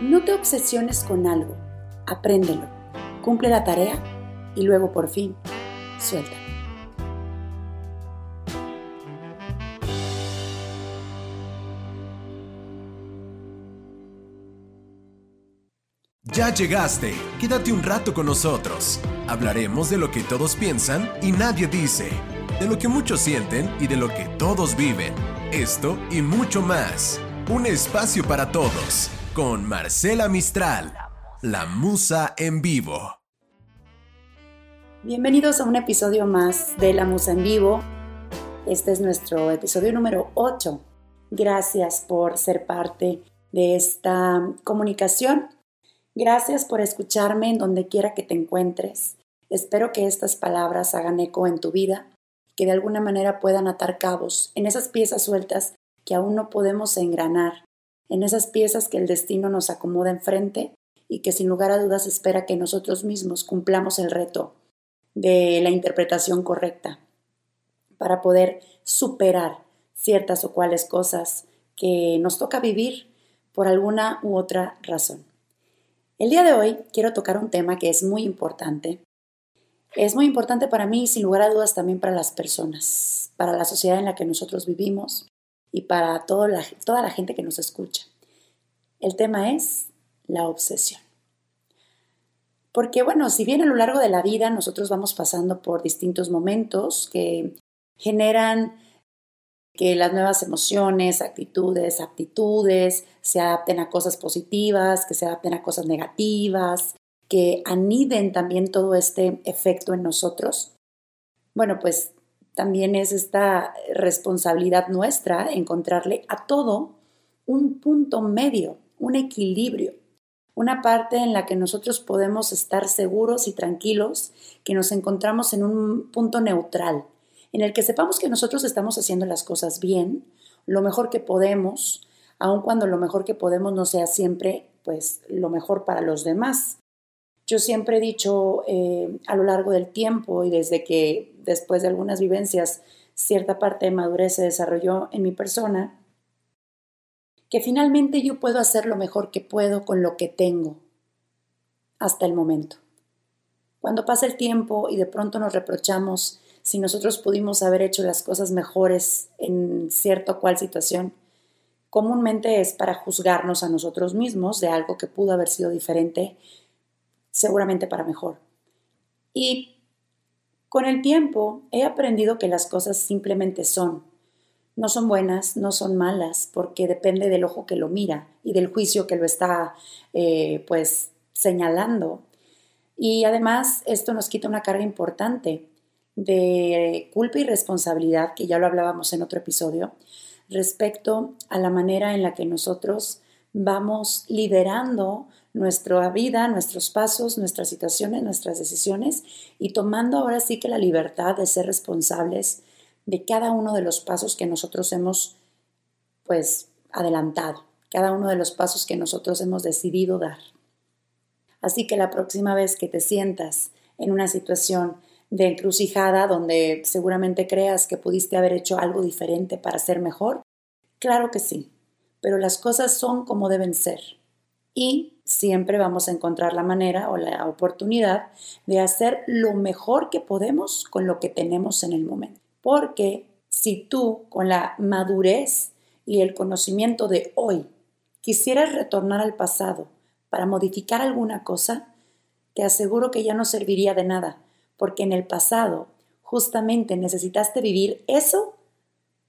No te obsesiones con algo, apréndelo, cumple la tarea y luego por fin, suelta. Ya llegaste, quédate un rato con nosotros. Hablaremos de lo que todos piensan y nadie dice, de lo que muchos sienten y de lo que todos viven. Esto y mucho más. Un espacio para todos, con Marcela Mistral, la musa en vivo. Bienvenidos a un episodio más de La Musa en Vivo. Este es nuestro episodio número 8. Gracias por ser parte de esta comunicación. Gracias por escucharme en donde quiera que te encuentres. Espero que estas palabras hagan eco en tu vida, que de alguna manera puedan atar cabos en esas piezas sueltas que aún no podemos engranar, en esas piezas que el destino nos acomoda enfrente y que sin lugar a dudas espera que nosotros mismos cumplamos el reto de la interpretación correcta para poder superar ciertas o cuales cosas que nos toca vivir por alguna u otra razón. El día de hoy quiero tocar un tema que es muy importante. Es muy importante para mí y sin lugar a dudas también para las personas, para la sociedad en la que nosotros vivimos y para toda la, toda la gente que nos escucha. El tema es la obsesión. Porque bueno, si bien a lo largo de la vida nosotros vamos pasando por distintos momentos que generan que las nuevas emociones, actitudes, aptitudes se adapten a cosas positivas, que se adapten a cosas negativas, que aniden también todo este efecto en nosotros. Bueno, pues también es esta responsabilidad nuestra encontrarle a todo un punto medio, un equilibrio, una parte en la que nosotros podemos estar seguros y tranquilos que nos encontramos en un punto neutral, en el que sepamos que nosotros estamos haciendo las cosas bien, lo mejor que podemos, aun cuando lo mejor que podemos no sea siempre pues lo mejor para los demás. Yo siempre he dicho eh, a lo largo del tiempo y desde que después de algunas vivencias cierta parte de madurez se desarrolló en mi persona, que finalmente yo puedo hacer lo mejor que puedo con lo que tengo hasta el momento. Cuando pasa el tiempo y de pronto nos reprochamos si nosotros pudimos haber hecho las cosas mejores en cierta o cual situación, comúnmente es para juzgarnos a nosotros mismos de algo que pudo haber sido diferente, seguramente para mejor. Y con el tiempo he aprendido que las cosas simplemente son, no son buenas, no son malas, porque depende del ojo que lo mira y del juicio que lo está, eh, pues, señalando. Y además esto nos quita una carga importante de culpa y responsabilidad, que ya lo hablábamos en otro episodio, respecto a la manera en la que nosotros vamos liderando nuestra vida, nuestros pasos, nuestras situaciones, nuestras decisiones y tomando ahora sí que la libertad de ser responsables de cada uno de los pasos que nosotros hemos pues adelantado, cada uno de los pasos que nosotros hemos decidido dar. Así que la próxima vez que te sientas en una situación de encrucijada donde seguramente creas que pudiste haber hecho algo diferente para ser mejor, claro que sí, pero las cosas son como deben ser. Y siempre vamos a encontrar la manera o la oportunidad de hacer lo mejor que podemos con lo que tenemos en el momento. Porque si tú, con la madurez y el conocimiento de hoy, quisieras retornar al pasado para modificar alguna cosa, te aseguro que ya no serviría de nada, porque en el pasado justamente necesitaste vivir eso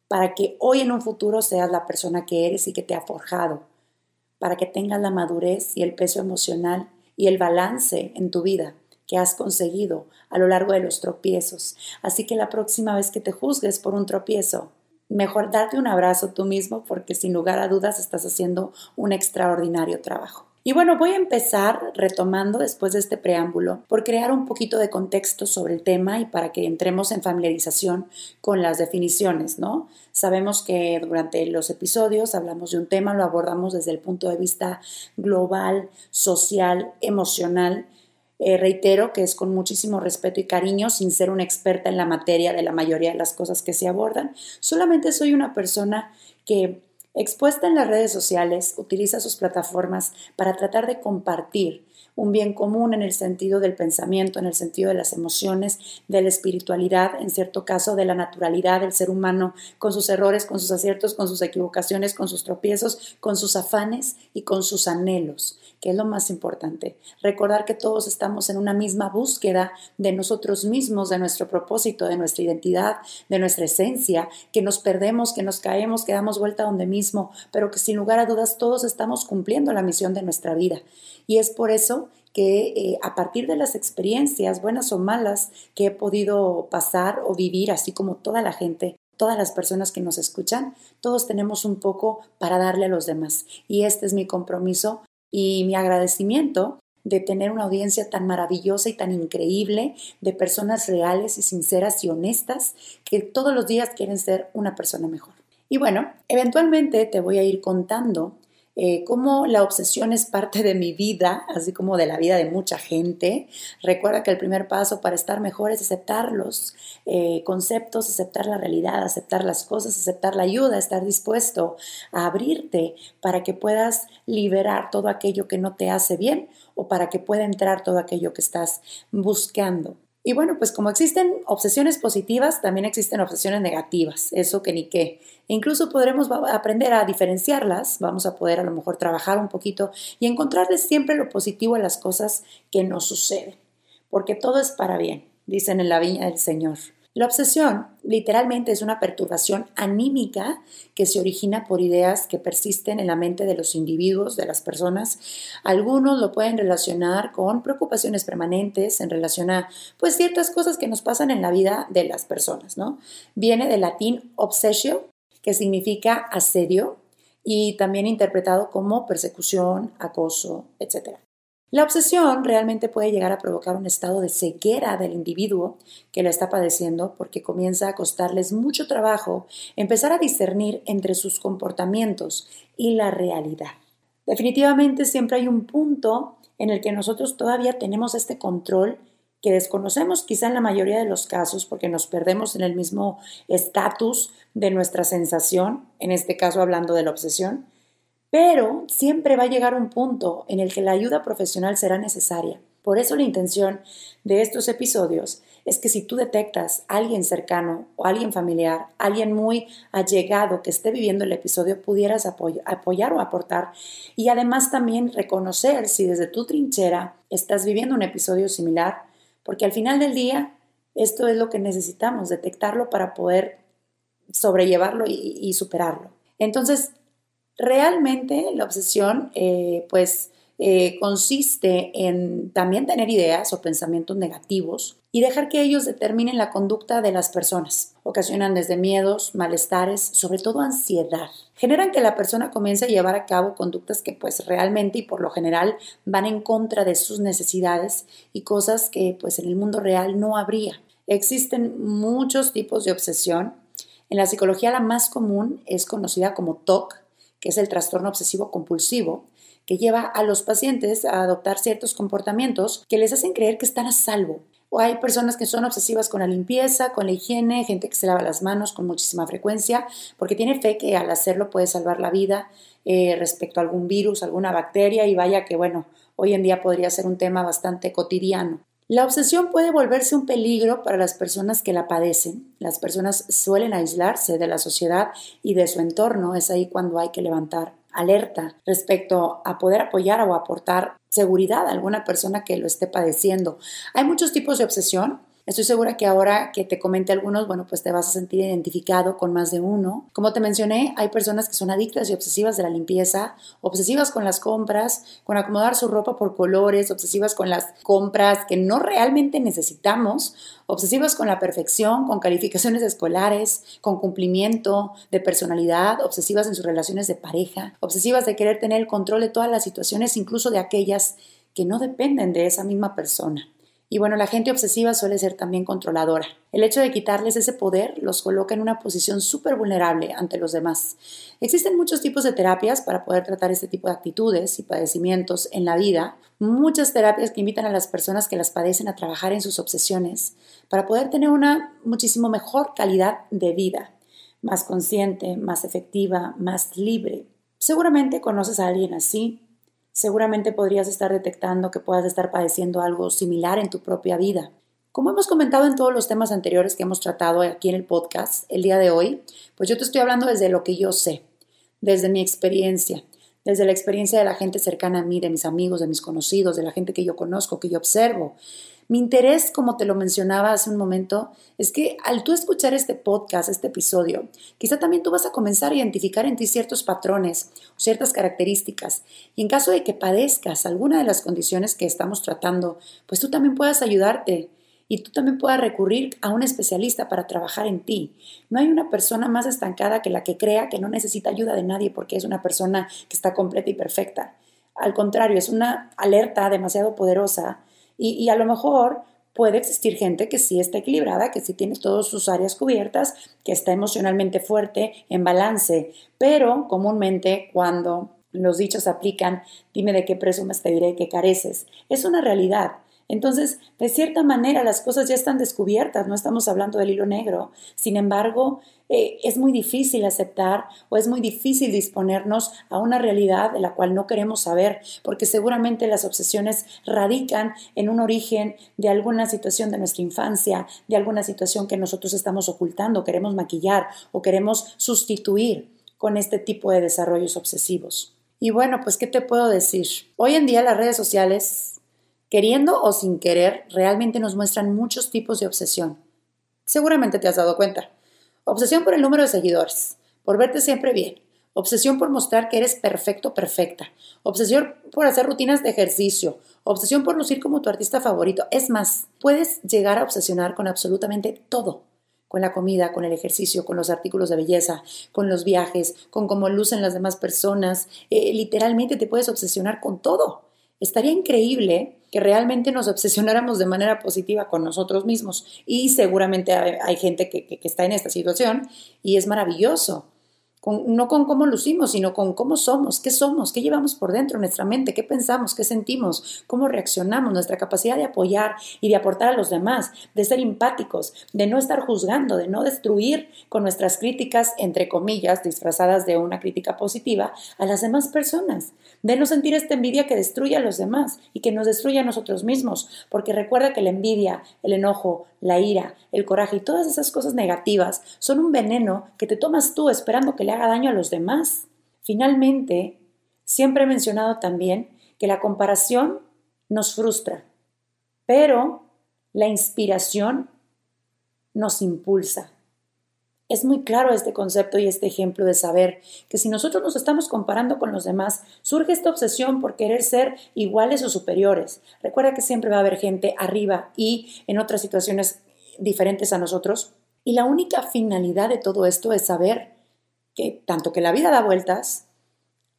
para que hoy en un futuro seas la persona que eres y que te ha forjado, para que tengas la madurez y el peso emocional y el balance en tu vida que has conseguido a lo largo de los tropiezos. Así que la próxima vez que te juzgues por un tropiezo, mejor darte un abrazo tú mismo porque sin lugar a dudas estás haciendo un extraordinario trabajo. Y bueno, voy a empezar retomando después de este preámbulo por crear un poquito de contexto sobre el tema y para que entremos en familiarización con las definiciones, ¿no? Sabemos que durante los episodios hablamos de un tema, lo abordamos desde el punto de vista global, social, emocional eh, reitero que es con muchísimo respeto y cariño, sin ser una experta en la materia de la mayoría de las cosas que se abordan. Solamente soy una persona que Expuesta en las redes sociales, utiliza sus plataformas para tratar de compartir un bien común en el sentido del pensamiento, en el sentido de las emociones, de la espiritualidad, en cierto caso de la naturalidad del ser humano, con sus errores, con sus aciertos, con sus equivocaciones, con sus tropiezos, con sus afanes y con sus anhelos, que es lo más importante. Recordar que todos estamos en una misma búsqueda de nosotros mismos, de nuestro propósito, de nuestra identidad, de nuestra esencia, que nos perdemos, que nos caemos, que damos vuelta donde mismo, pero que sin lugar a dudas todos estamos cumpliendo la misión de nuestra vida. Y es por eso que eh, a partir de las experiencias, buenas o malas, que he podido pasar o vivir, así como toda la gente, todas las personas que nos escuchan, todos tenemos un poco para darle a los demás. Y este es mi compromiso y mi agradecimiento de tener una audiencia tan maravillosa y tan increíble, de personas reales y sinceras y honestas, que todos los días quieren ser una persona mejor. Y bueno, eventualmente te voy a ir contando eh, cómo la obsesión es parte de mi vida, así como de la vida de mucha gente. Recuerda que el primer paso para estar mejor es aceptar los eh, conceptos, aceptar la realidad, aceptar las cosas, aceptar la ayuda, estar dispuesto a abrirte para que puedas liberar todo aquello que no te hace bien o para que pueda entrar todo aquello que estás buscando. Y bueno, pues como existen obsesiones positivas, también existen obsesiones negativas, eso que ni qué. E incluso podremos aprender a diferenciarlas, vamos a poder a lo mejor trabajar un poquito y encontrarles siempre lo positivo a las cosas que nos suceden, porque todo es para bien, dicen en la viña del Señor. La obsesión literalmente es una perturbación anímica que se origina por ideas que persisten en la mente de los individuos, de las personas. Algunos lo pueden relacionar con preocupaciones permanentes en relación a pues ciertas cosas que nos pasan en la vida de las personas, ¿no? Viene del latín obsesio, que significa asedio y también interpretado como persecución, acoso, etc. La obsesión realmente puede llegar a provocar un estado de ceguera del individuo que lo está padeciendo porque comienza a costarles mucho trabajo empezar a discernir entre sus comportamientos y la realidad. Definitivamente siempre hay un punto en el que nosotros todavía tenemos este control que desconocemos quizá en la mayoría de los casos porque nos perdemos en el mismo estatus de nuestra sensación, en este caso hablando de la obsesión, pero siempre va a llegar un punto en el que la ayuda profesional será necesaria. Por eso la intención de estos episodios es que si tú detectas a alguien cercano o alguien familiar, alguien muy allegado que esté viviendo el episodio, pudieras apoyar o aportar y además también reconocer si desde tu trinchera estás viviendo un episodio similar, porque al final del día esto es lo que necesitamos, detectarlo para poder sobrellevarlo y superarlo. Entonces, Realmente la obsesión, eh, pues, eh, consiste en también tener ideas o pensamientos negativos y dejar que ellos determinen la conducta de las personas. Ocasionan desde miedos, malestares, sobre todo ansiedad. Generan que la persona comience a llevar a cabo conductas que pues realmente y por lo general van en contra de sus necesidades y cosas que pues en el mundo real no habría. Existen muchos tipos de obsesión. En la psicología la más común es conocida como TOC, que es el trastorno obsesivo compulsivo, que lleva a los pacientes a adoptar ciertos comportamientos que les hacen creer que están a salvo. O hay personas que son obsesivas con la limpieza, con la higiene, gente que se lava las manos con muchísima frecuencia, porque tiene fe que al hacerlo puede salvar la vida eh, respecto a algún virus, alguna bacteria, y vaya que bueno, hoy en día podría ser un tema bastante cotidiano. La obsesión puede volverse un peligro para las personas que la padecen. Las personas suelen aislarse de la sociedad y de su entorno. Es ahí cuando hay que levantar alerta respecto a poder apoyar o aportar seguridad a alguna persona que lo esté padeciendo. Hay muchos tipos de obsesión. Estoy segura que ahora que te comente algunos, bueno, pues te vas a sentir identificado con más de uno. Como te mencioné, hay personas que son adictas y obsesivas de la limpieza, obsesivas con las compras, con acomodar su ropa por colores, obsesivas con las compras que no realmente necesitamos, obsesivas con la perfección, con calificaciones escolares, con cumplimiento de personalidad, obsesivas en sus relaciones de pareja, obsesivas de querer tener el control de todas las situaciones, incluso de aquellas que no dependen de esa misma persona. Y bueno, la gente obsesiva suele ser también controladora. El hecho de quitarles ese poder los coloca en una posición súper vulnerable ante los demás. Existen muchos tipos de terapias para poder tratar este tipo de actitudes y padecimientos en la vida. Muchas terapias que invitan a las personas que las padecen a trabajar en sus obsesiones para poder tener una muchísimo mejor calidad de vida. más consciente, más efectiva, más libre. Seguramente conoces a alguien así, seguramente podrías estar detectando que puedas estar padeciendo algo similar en tu propia vida. Como hemos comentado en todos los temas anteriores que hemos tratado aquí en el podcast el día de hoy, pues yo te estoy hablando desde lo que yo sé, desde mi experiencia, desde la experiencia de la gente cercana a mí, de mis amigos, de mis conocidos, de la gente que yo conozco, que yo observo. Mi interés, como te lo mencionaba hace un momento, es que al tú escuchar este podcast, este episodio, quizá también tú vas a comenzar a identificar en ti ciertos patrones ciertas características. Y en caso de que padezcas alguna de las condiciones que estamos tratando, pues tú también puedas ayudarte y tú también puedas recurrir a un especialista para trabajar en ti. No hay una persona más estancada que la que crea que no necesita ayuda de nadie porque es una persona que está completa y perfecta. Al contrario, es una alerta demasiado poderosa y, a lo mejor puede existir gente que sí está equilibrada, que sí tiene todas sus áreas cubiertas, que está emocionalmente fuerte, en balance, pero comúnmente cuando los dichos aplican, dime de qué presumes, te diré que careces. Es una realidad. Entonces, de cierta manera, las cosas ya están descubiertas, no estamos hablando del hilo negro. Sin embargo, eh, es muy difícil aceptar o es muy difícil disponernos a una realidad de la cual no queremos saber, porque seguramente las obsesiones radican en un origen de alguna situación de nuestra infancia, de alguna situación que nosotros estamos ocultando, queremos maquillar o queremos sustituir con este tipo de desarrollos obsesivos. Y bueno, pues, ¿qué te puedo decir? Hoy en día las redes sociales queriendo o sin querer, realmente nos muestran muchos tipos de obsesión. Seguramente te has dado cuenta. Obsesión por el número de seguidores, por verte siempre bien. Obsesión por mostrar que eres perfecto, perfecta. Obsesión por hacer rutinas de ejercicio. Obsesión por lucir como tu artista favorito. Es más, puedes llegar a obsesionar con absolutamente todo. Con la comida, con el ejercicio, con los artículos de belleza, con los viajes, con cómo lucen las demás personas. Eh, literalmente te puedes obsesionar con todo. Estaría increíble que realmente nos obsesionáramos de manera positiva con nosotros mismos. Y seguramente hay, gente que, que, está en esta situación y es maravilloso no con cómo lucimos, sino con cómo somos, qué somos, qué llevamos por dentro, nuestra mente, qué pensamos, qué sentimos, cómo reaccionamos, nuestra capacidad de apoyar y de aportar a los demás, de ser empáticos, de no estar juzgando, de no destruir con nuestras críticas, entre comillas, disfrazadas de una crítica positiva, a las demás personas, de no sentir esta envidia que destruye a los demás y que nos destruye a nosotros mismos, porque recuerda que la envidia, el enojo, la ira, el coraje y todas esas cosas negativas son un veneno que te tomas tú esperando que le haga daño a los demás. Finalmente, siempre he mencionado también que la comparación nos frustra, pero la inspiración nos impulsa. Es muy claro este concepto y este ejemplo de saber que si nosotros nos estamos comparando con los demás, surge esta obsesión por querer ser iguales o superiores. Recuerda que siempre va a haber gente arriba y en otras situaciones diferentes a nosotros. Y la única finalidad de todo esto es saber que tanto que la vida da vueltas,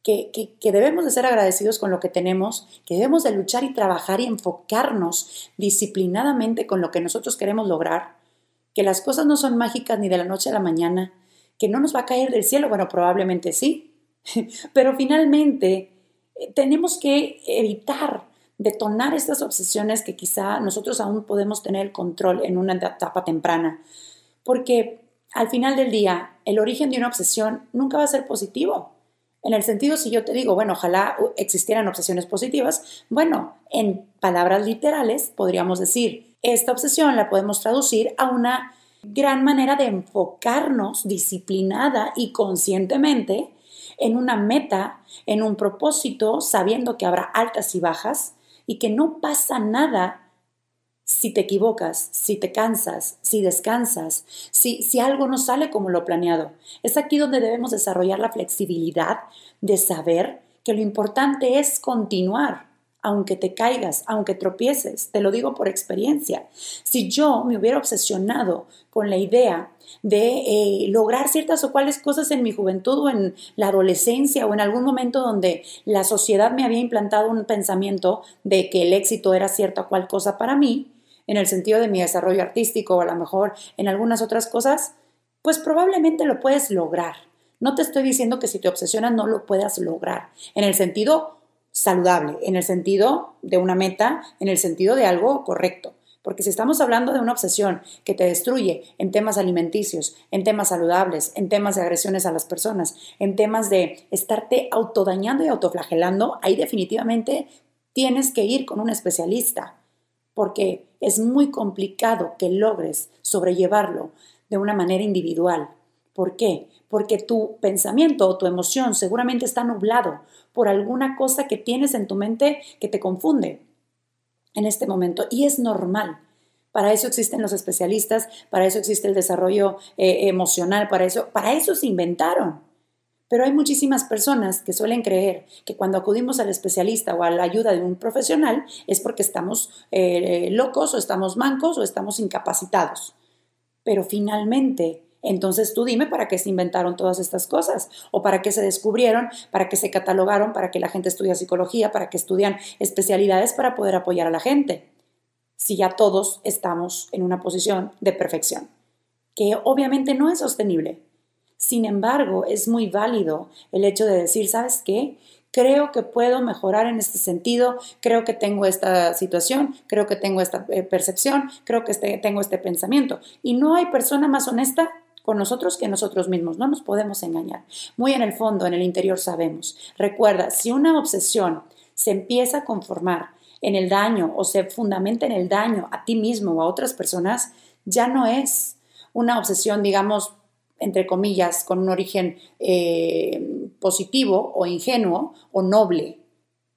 que, que, debemos de ser agradecidos con lo que tenemos, que debemos de luchar y trabajar y enfocarnos disciplinadamente con lo que nosotros queremos lograr, que las cosas no son mágicas ni de la noche a la mañana, que no nos va a caer del cielo, bueno, probablemente sí, pero finalmente eh, tenemos que evitar detonar estas obsesiones que quizá nosotros aún podemos tener control en una etapa temprana, porque al final del día el origen de una obsesión nunca va a ser positivo. En el sentido, si yo te digo, bueno, ojalá existieran obsesiones positivas, bueno, en palabras literales podríamos decir, esta obsesión la podemos traducir a una gran manera de enfocarnos disciplinada y conscientemente en una meta, en un propósito, sabiendo que habrá altas y bajas y que no pasa nada si te equivocas, si te cansas, si descansas, si, si algo no sale como lo planeado. Es aquí donde debemos desarrollar la flexibilidad de saber que lo importante es continuar aunque te caigas, aunque tropieces, te lo digo por experiencia. Si yo me hubiera obsesionado con la idea de eh, lograr ciertas o cuales cosas en mi juventud o en la adolescencia o en algún momento donde la sociedad me había implantado un pensamiento de que el éxito era cierta o cual cosa para mí, en el sentido de mi desarrollo artístico o a lo mejor en algunas otras cosas, pues probablemente lo puedes lograr. No te estoy diciendo que si te obsesionas no lo puedas lograr, en el sentido saludable, en el sentido de una meta, en el sentido de algo correcto. Porque si estamos hablando de una obsesión que te destruye en temas alimenticios, en temas saludables, en temas de agresiones a las personas, en temas de estarte autodañando y autoflagelando, ahí definitivamente tienes que ir con un especialista, porque es muy complicado que logres sobrellevarlo de una manera individual. ¿Por qué? Porque tu pensamiento o tu emoción seguramente está nublado por alguna cosa que tienes en tu mente que te confunde en este momento y es normal. Para eso existen los especialistas, para eso existe el desarrollo eh, emocional, para eso, para eso se inventaron. Pero hay muchísimas personas que suelen creer que cuando acudimos al especialista o a la ayuda de un profesional es porque estamos eh, locos o estamos mancos o estamos incapacitados. Pero finalmente entonces tú dime para qué se inventaron todas estas cosas o para qué se descubrieron, para qué se catalogaron, para que la gente estudia psicología, para que estudian especialidades para poder apoyar a la gente. Si ya todos estamos en una posición de perfección, que obviamente no es sostenible. Sin embargo, es muy válido el hecho de decir, ¿sabes qué? Creo que puedo mejorar en este sentido, creo que tengo esta situación, creo que tengo esta eh, percepción, creo que este, tengo este pensamiento. Y no hay persona más honesta con nosotros que nosotros mismos. No nos podemos engañar. Muy en el fondo, en el interior sabemos. Recuerda, si una obsesión se empieza a conformar en el daño o se fundamenta en el daño a ti mismo o a otras personas, ya no es una obsesión, digamos, entre comillas, con un origen eh, positivo o ingenuo o noble.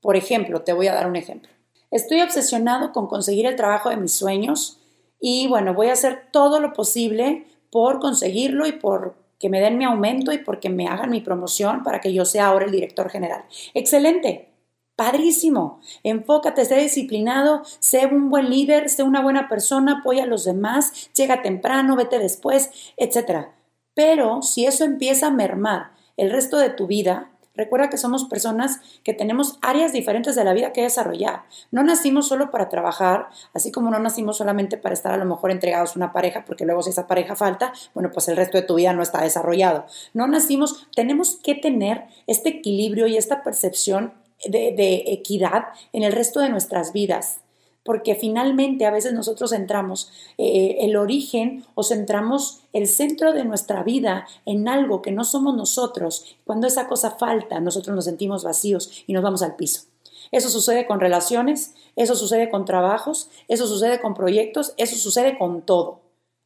Por ejemplo, te voy a dar un ejemplo. Estoy obsesionado con conseguir el trabajo de mis sueños y bueno, voy a hacer todo lo posible por conseguirlo y por que me den mi aumento y porque me hagan mi promoción para que yo sea ahora el director general. Excelente, padrísimo. Enfócate, sé disciplinado, sé un buen líder, sé una buena persona, apoya a los demás, llega temprano, vete después, etc. Pero si eso empieza a mermar el resto de tu vida, Recuerda que somos personas que tenemos áreas diferentes de la vida que desarrollar. No nacimos solo para trabajar, así como no nacimos solamente para estar a lo mejor entregados a una pareja, porque luego si esa pareja falta, bueno, pues el resto de tu vida no está desarrollado. No nacimos, tenemos que tener este equilibrio y esta percepción de, de equidad en el resto de nuestras vidas porque finalmente a veces nosotros centramos eh, el origen o centramos el centro de nuestra vida en algo que no somos nosotros. Cuando esa cosa falta, nosotros nos sentimos vacíos y nos vamos al piso. Eso sucede con relaciones, eso sucede con trabajos, eso sucede con proyectos, eso sucede con todo.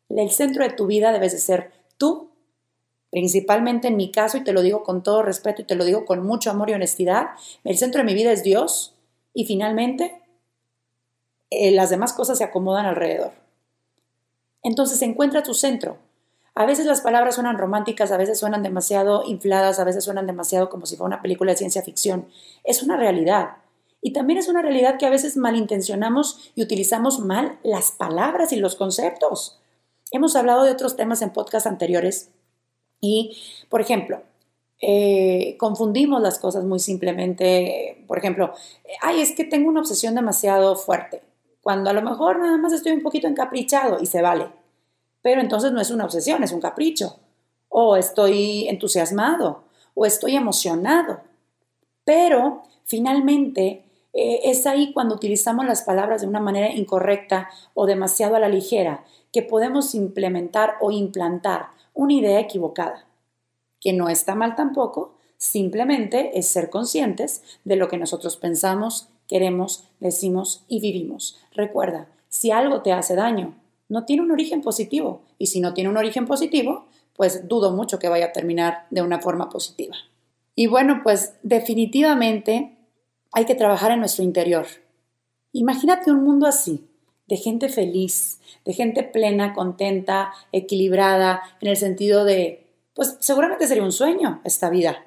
El centro de tu vida debes de ser tú, principalmente en mi caso, y te lo digo con todo respeto y te lo digo con mucho amor y honestidad, el centro de mi vida es Dios y finalmente eh, las demás cosas se acomodan alrededor. Entonces encuentra tu centro. A veces las palabras suenan románticas, a veces suenan demasiado infladas, a veces suenan demasiado como si fuera una película de ciencia ficción. Es una realidad. Y también es una realidad que a veces malintencionamos y utilizamos mal las palabras y los conceptos. Hemos hablado de otros temas en podcasts anteriores y, por ejemplo, eh, confundimos las cosas muy simplemente. Por ejemplo, ay, es que tengo una obsesión demasiado fuerte cuando a lo mejor nada más estoy un poquito encaprichado y se vale. Pero entonces no es una obsesión, es un capricho. O estoy entusiasmado, o estoy emocionado. Pero finalmente eh, es ahí cuando utilizamos las palabras de una manera incorrecta o demasiado a la ligera que podemos implementar o implantar una idea equivocada, que no está mal tampoco, simplemente es ser conscientes de lo que nosotros pensamos, queremos, decimos y vivimos. Recuerda, si algo te hace daño, no tiene un origen positivo. Y si no tiene un origen positivo, pues dudo mucho que vaya a terminar de una forma positiva. Y bueno, pues definitivamente hay que trabajar en nuestro interior. Imagínate un mundo así, de gente feliz, de gente plena, contenta, equilibrada, en el sentido de, pues seguramente sería un sueño esta vida.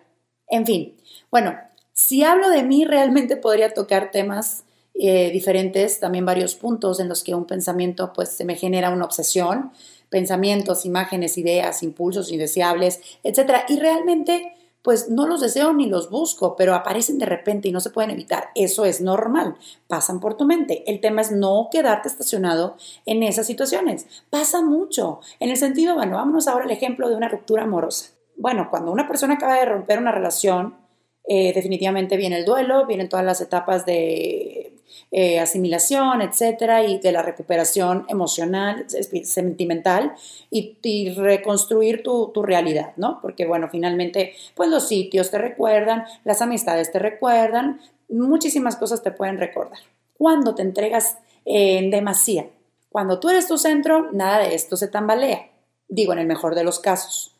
En fin, bueno, si hablo de mí, realmente podría tocar temas eh, diferentes, también varios puntos en los que un pensamiento pues se me genera una obsesión, pensamientos, imágenes, ideas, impulsos indeseables, etc. Y realmente pues no los deseo ni los busco, pero aparecen de repente y no se pueden evitar. Eso es normal, pasan por tu mente. El tema es no quedarte estacionado en esas situaciones. Pasa mucho. En el sentido, bueno, vámonos ahora al ejemplo de una ruptura amorosa. Bueno, cuando una persona acaba de romper una relación, eh, definitivamente viene el duelo, vienen todas las etapas de eh, asimilación, etcétera, y de la recuperación emocional, sentimental y, reconstruir tu, tu, realidad, ¿no? Porque, bueno, finalmente, pues los sitios te recuerdan, las amistades te recuerdan, muchísimas cosas te pueden recordar. Cuando te entregas en demasía, cuando tú eres tu centro, nada de esto se tambalea. Digo, en el mejor de los casos.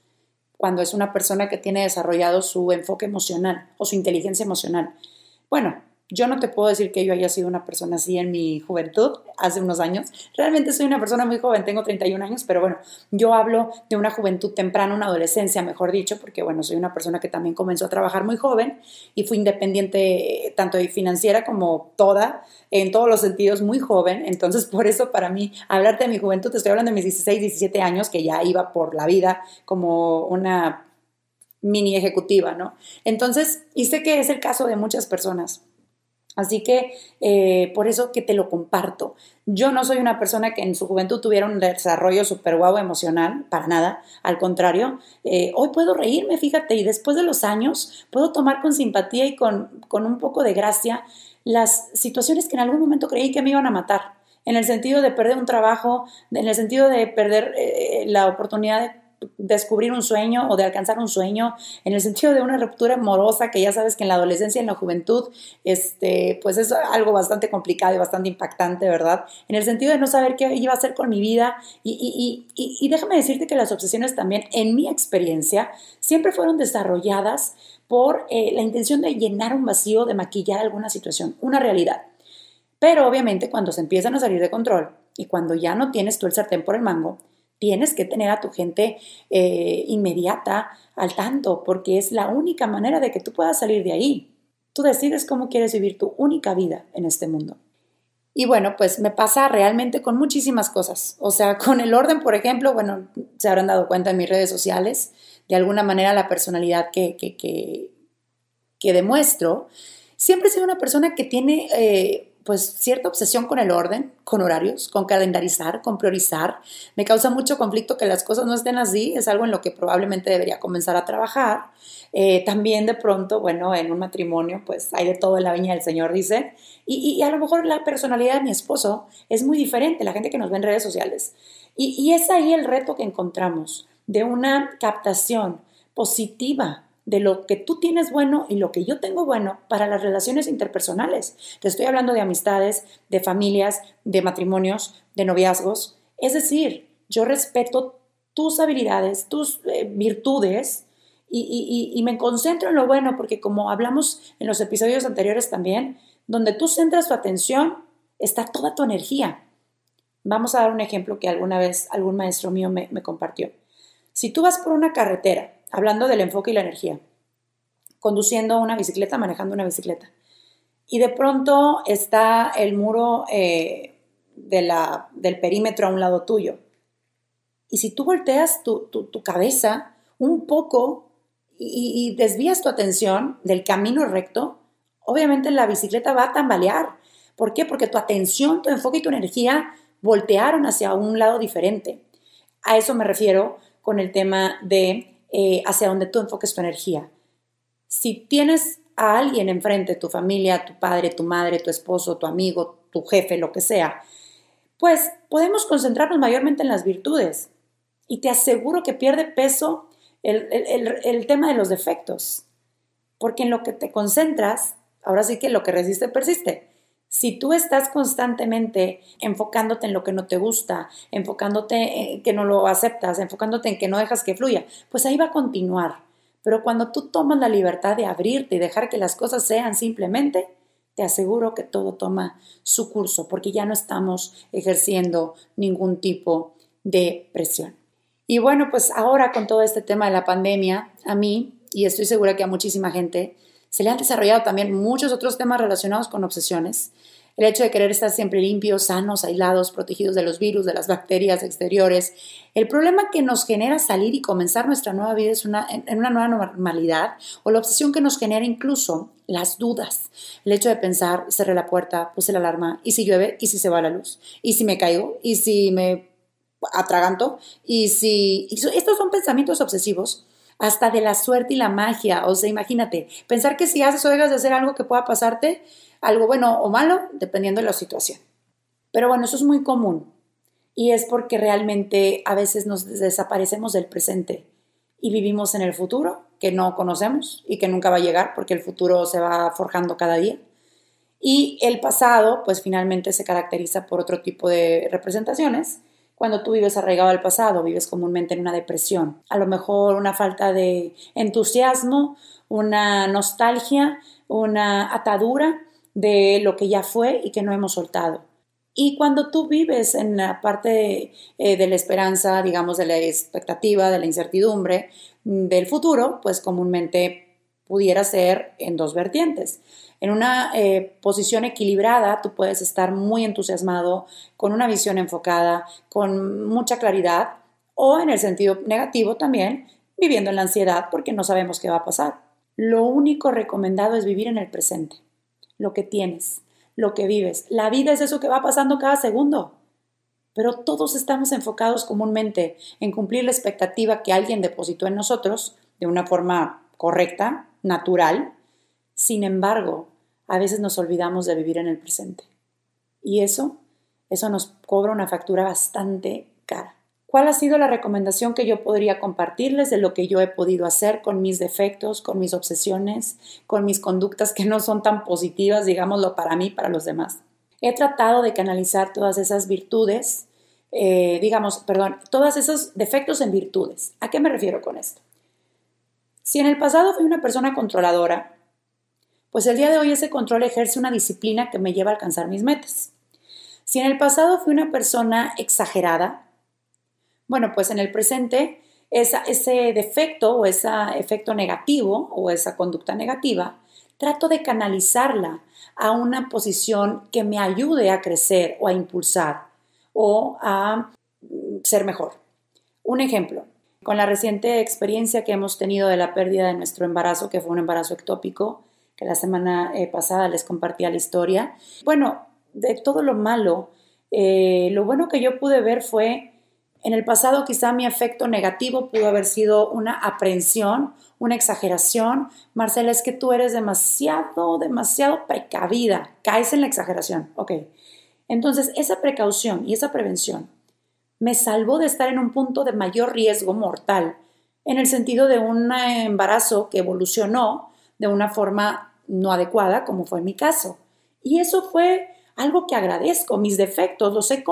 Cuando es una persona que tiene desarrollado su enfoque emocional o su inteligencia emocional. Bueno, yo no te puedo decir que yo haya sido una persona así en mi juventud, hace unos años. Realmente soy una persona muy joven, tengo 31 años, pero bueno, yo hablo de una juventud temprana, una adolescencia, mejor dicho, porque bueno, soy una persona que también comenzó a trabajar muy joven y fui independiente eh, tanto financiera como toda, en todos los sentidos, muy joven. Entonces, por eso para mí, hablarte de mi juventud, te estoy hablando de mis 16, 17 años, que ya iba por la vida como una mini ejecutiva, ¿no? Entonces, y sé que es el caso de muchas personas. Así que eh, por eso que te lo comparto. Yo no soy una persona que en su juventud tuviera un desarrollo súper guau emocional, para nada. Al contrario, eh, hoy puedo reírme, fíjate, y después de los años puedo tomar con simpatía y con, con un poco de gracia las situaciones que en algún momento creí que me iban a matar. En el sentido de perder un trabajo, en el sentido de perder eh, la oportunidad de descubrir un sueño o de alcanzar un sueño, en el sentido de una ruptura amorosa que ya sabes que en la adolescencia y en la juventud, este, pues es algo bastante complicado y bastante impactante, ¿verdad? En el sentido de no saber qué iba a hacer con mi vida y, y déjame decirte que las obsesiones también, en mi experiencia, siempre fueron desarrolladas por eh, la intención de llenar un vacío, de maquillar alguna situación, una realidad. Pero obviamente cuando se empiezan a salir de control y cuando ya no tienes tú el sartén por el mango, tienes que tener a tu gente eh, inmediata al tanto, porque es la única manera de que tú puedas salir de ahí. Tú decides cómo quieres vivir tu única vida en este mundo. Y bueno, pues me pasa realmente con muchísimas cosas. O sea, con el orden, por ejemplo, bueno, se habrán dado cuenta en mis redes sociales, de alguna manera la personalidad que, que, que, demuestro. Siempre sido una persona que tiene eh, pues cierta obsesión con el orden, con horarios, con calendarizar, con priorizar. Me causa mucho conflicto que las cosas no estén así, es algo en lo que probablemente debería comenzar a trabajar. Eh, también de pronto, bueno, en un matrimonio, pues hay de todo en la viña del Señor, dice. Y, a lo mejor la personalidad de mi esposo es muy diferente, la gente que nos ve en redes sociales. Y, y es ahí el reto que encontramos de una captación positiva de lo que tú tienes bueno y lo que yo tengo bueno para las relaciones interpersonales. Te estoy hablando de amistades, de familias, de matrimonios, de noviazgos. Es decir, yo respeto tus habilidades, tus eh, virtudes y, me concentro en lo bueno porque como hablamos en los episodios anteriores también, donde tú centras tu atención, está toda tu energía. Vamos a dar un ejemplo que alguna vez algún maestro mío me compartió. Si tú vas por una carretera hablando del enfoque y la energía, conduciendo una bicicleta, manejando una bicicleta. Y de pronto está el muro eh, del perímetro a un lado tuyo. Y si tú volteas tu, cabeza un poco y, y, desvías tu atención del camino recto, obviamente la bicicleta va a tambalear. ¿Por qué? Porque tu atención, tu enfoque y tu energía voltearon hacia un lado diferente. A eso me refiero con el tema de eh, hacia donde tú enfoques tu energía. Si tienes a alguien enfrente, tu familia, tu padre, tu madre, tu esposo, tu amigo, tu jefe, lo que sea, pues podemos concentrarnos mayormente en las virtudes. Y te aseguro que pierde peso el, el tema de los defectos. Porque en lo que te concentras, ahora sí que lo que resiste persiste. Si tú estás constantemente enfocándote en lo que no te gusta, enfocándote en que no lo aceptas, enfocándote en que no dejas que fluya, pues ahí va a continuar. Pero cuando tú tomas la libertad de abrirte y dejar que las cosas sean simplemente, te aseguro que todo toma su curso, porque ya no estamos ejerciendo ningún tipo de presión. Y bueno, pues ahora con todo este tema de la pandemia, a mí, y estoy segura que a muchísima gente, se le han desarrollado también muchos otros temas relacionados con obsesiones. El hecho de querer estar siempre limpios, sanos, aislados, protegidos de los virus, de las bacterias exteriores. El problema que nos genera salir y comenzar nuestra nueva vida es una, en una nueva normalidad o la obsesión que nos genera incluso las dudas. El hecho de pensar, cerré la puerta, puse la alarma, y si llueve, y si se va la luz, y si me caigo, y si me atraganto, y si... estos son pensamientos obsesivos hasta de la suerte y la magia. O sea, imagínate, pensar que si haces o dejas de hacer algo que pueda pasarte, algo bueno o malo, dependiendo de la situación. Pero bueno, eso es muy común y es porque realmente a veces nos desaparecemos del presente y vivimos en el futuro que no conocemos y que nunca va a llegar porque el futuro se va forjando cada día. Y el pasado, pues finalmente se caracteriza por otro tipo de representaciones. Cuando tú vives arraigado al pasado, vives comúnmente en una depresión, a lo mejor una falta de entusiasmo, una nostalgia, una atadura de lo que ya fue y que no hemos soltado. Y cuando tú vives en la parte eh, de, la esperanza, digamos, de la expectativa, de la incertidumbre mm, del futuro, pues comúnmente pudiera ser en dos vertientes. En una eh, posición equilibrada, tú puedes estar muy entusiasmado, con una visión enfocada, con mucha claridad, o en el sentido negativo también, viviendo en la ansiedad porque no sabemos qué va a pasar. Lo único recomendado es vivir en el presente, lo que tienes, lo que vives. La vida es eso que va pasando cada segundo. Pero todos estamos enfocados comúnmente en cumplir la expectativa que alguien depositó en nosotros de una forma correcta, natural. Sin embargo, a veces nos olvidamos de vivir en el presente. Y eso, eso nos cobra una factura bastante cara. ¿Cuál ha sido la recomendación que yo podría compartirles de lo que yo he podido hacer con mis defectos, con mis obsesiones, con mis conductas que no son tan positivas, digámoslo, para mí, para los demás? He tratado de canalizar todas esas virtudes, eh, digamos, perdón, todos esos defectos en virtudes. ¿A qué me refiero con esto? Si en el pasado fui una persona controladora, pues el día de hoy ese control ejerce una disciplina que me lleva a alcanzar mis metas. Si en el pasado fui una persona exagerada, bueno, pues en el presente ese defecto o ese efecto negativo o esa conducta negativa, trato de canalizarla a una posición que me ayude a crecer o a impulsar o a mm, ser mejor. Un ejemplo, con la reciente experiencia que hemos tenido de la pérdida de nuestro embarazo, que fue un embarazo ectópico, que la semana eh, pasada les compartía la historia. Bueno, de todo lo malo, eh, lo bueno que yo pude ver fue en el pasado quizá mi efecto negativo pudo haber sido una aprehensión, una exageración. Marcela, es que tú eres demasiado, demasiado precavida. Caes en la exageración. Ok. Entonces, esa precaución y esa prevención me salvó de estar en un punto de mayor riesgo mortal, en el sentido de un embarazo que evolucionó de una forma no adecuada, como fue mi caso. Y eso fue algo que agradezco, mis defectos los he,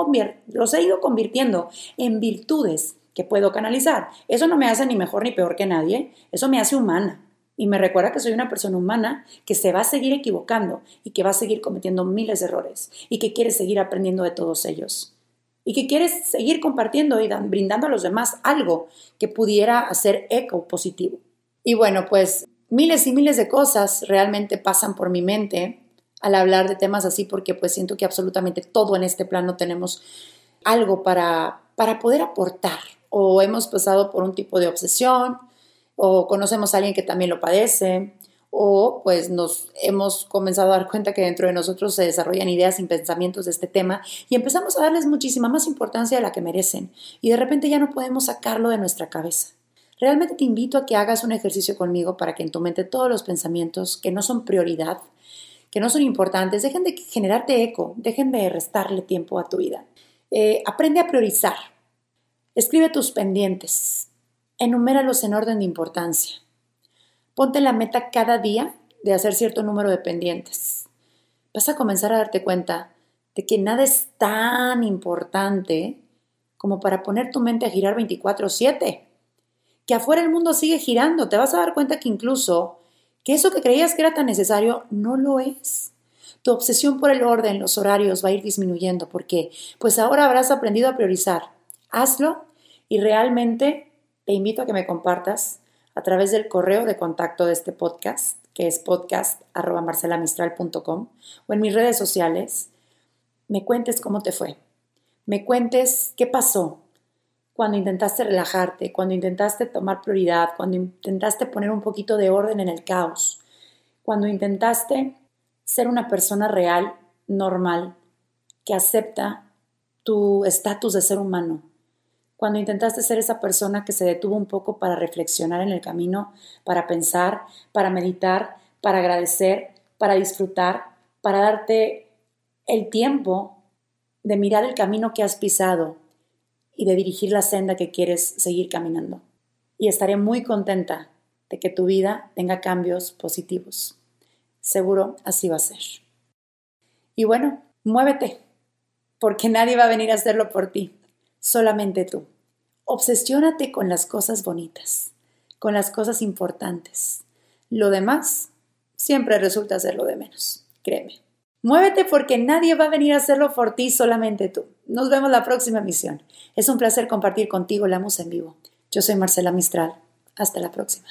los he ido convirtiendo en virtudes que puedo canalizar. Eso no me hace ni mejor ni peor que nadie, eso me hace humana. Y me recuerda que soy una persona humana que se va a seguir equivocando y que va a seguir cometiendo miles de errores y que quiere seguir aprendiendo de todos ellos. Y que quiere seguir compartiendo y brindando a los demás algo que pudiera hacer eco positivo. Y bueno, pues miles y miles de cosas realmente pasan por mi mente al hablar de temas así porque pues siento que absolutamente todo en este plano tenemos algo para, para poder aportar o hemos pasado por un tipo de obsesión o conocemos a alguien que también lo padece o pues nos hemos comenzado a dar cuenta que dentro de nosotros se desarrollan ideas y pensamientos de este tema y empezamos a darles muchísima más importancia de la que merecen y de repente ya no podemos sacarlo de nuestra cabeza. Realmente te invito a que hagas un ejercicio conmigo para que en tu mente todos los pensamientos que no son prioridad que no son importantes, dejen de generarte eco, dejen de restarle tiempo a tu vida. Eh, aprende a priorizar. Escribe tus pendientes. Enuméralos en orden de importancia. Ponte la meta cada día de hacer cierto número de pendientes. Vas a comenzar a darte cuenta de que nada es tan importante como para poner tu mente a girar 24/7. Que afuera el mundo sigue girando. Te vas a dar cuenta que incluso que eso que creías que era tan necesario no lo es. Tu obsesión por el orden, los horarios va a ir disminuyendo. ¿Por qué? Pues ahora habrás aprendido a priorizar. Hazlo y realmente te invito a que me compartas a través del correo de contacto de este podcast, que es podcast.marcelamistral.com o en mis redes sociales. Me cuentes cómo te fue. Me cuentes qué pasó, cuando intentaste relajarte, cuando intentaste tomar prioridad, cuando intentaste poner un poquito de orden en el caos, cuando intentaste ser una persona real, normal, que acepta tu estatus de ser humano, cuando intentaste ser esa persona que se detuvo un poco para reflexionar en el camino, para pensar, para meditar, para agradecer, para disfrutar, para darte el tiempo de mirar el camino que has pisado y de dirigir la senda que quieres seguir caminando. Y estaré muy contenta de que tu vida tenga cambios positivos. Seguro así va a ser. Y bueno, muévete, porque nadie va a venir a hacerlo por ti, solamente tú. Obsesiónate con las cosas bonitas, con las cosas importantes. Lo demás siempre resulta ser lo de menos, créeme. Muévete porque nadie va a venir a hacerlo por ti, solamente tú. Nos vemos la próxima emisión. Es un placer compartir contigo la música en vivo. Yo soy Marcela Mistral. Hasta la próxima.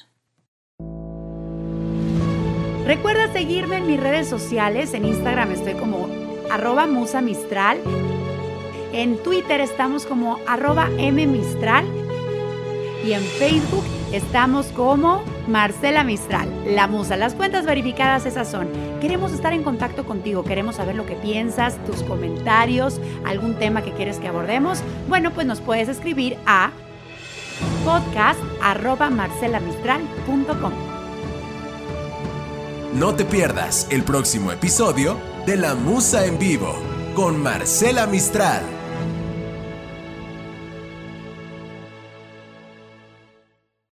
Recuerda seguirme en mis redes sociales. En Instagram estoy como arroba musa mistral. En Twitter estamos como arroba mmistral. Y en Facebook estamos como Marcela Mistral, la musa. Las cuentas verificadas esas son. Queremos estar en contacto contigo, queremos saber lo que piensas, tus comentarios, algún tema que quieres que abordemos. Bueno, pues nos puedes escribir a podcast.marcelamistral.com. No te pierdas el próximo episodio de La Musa en Vivo con Marcela Mistral.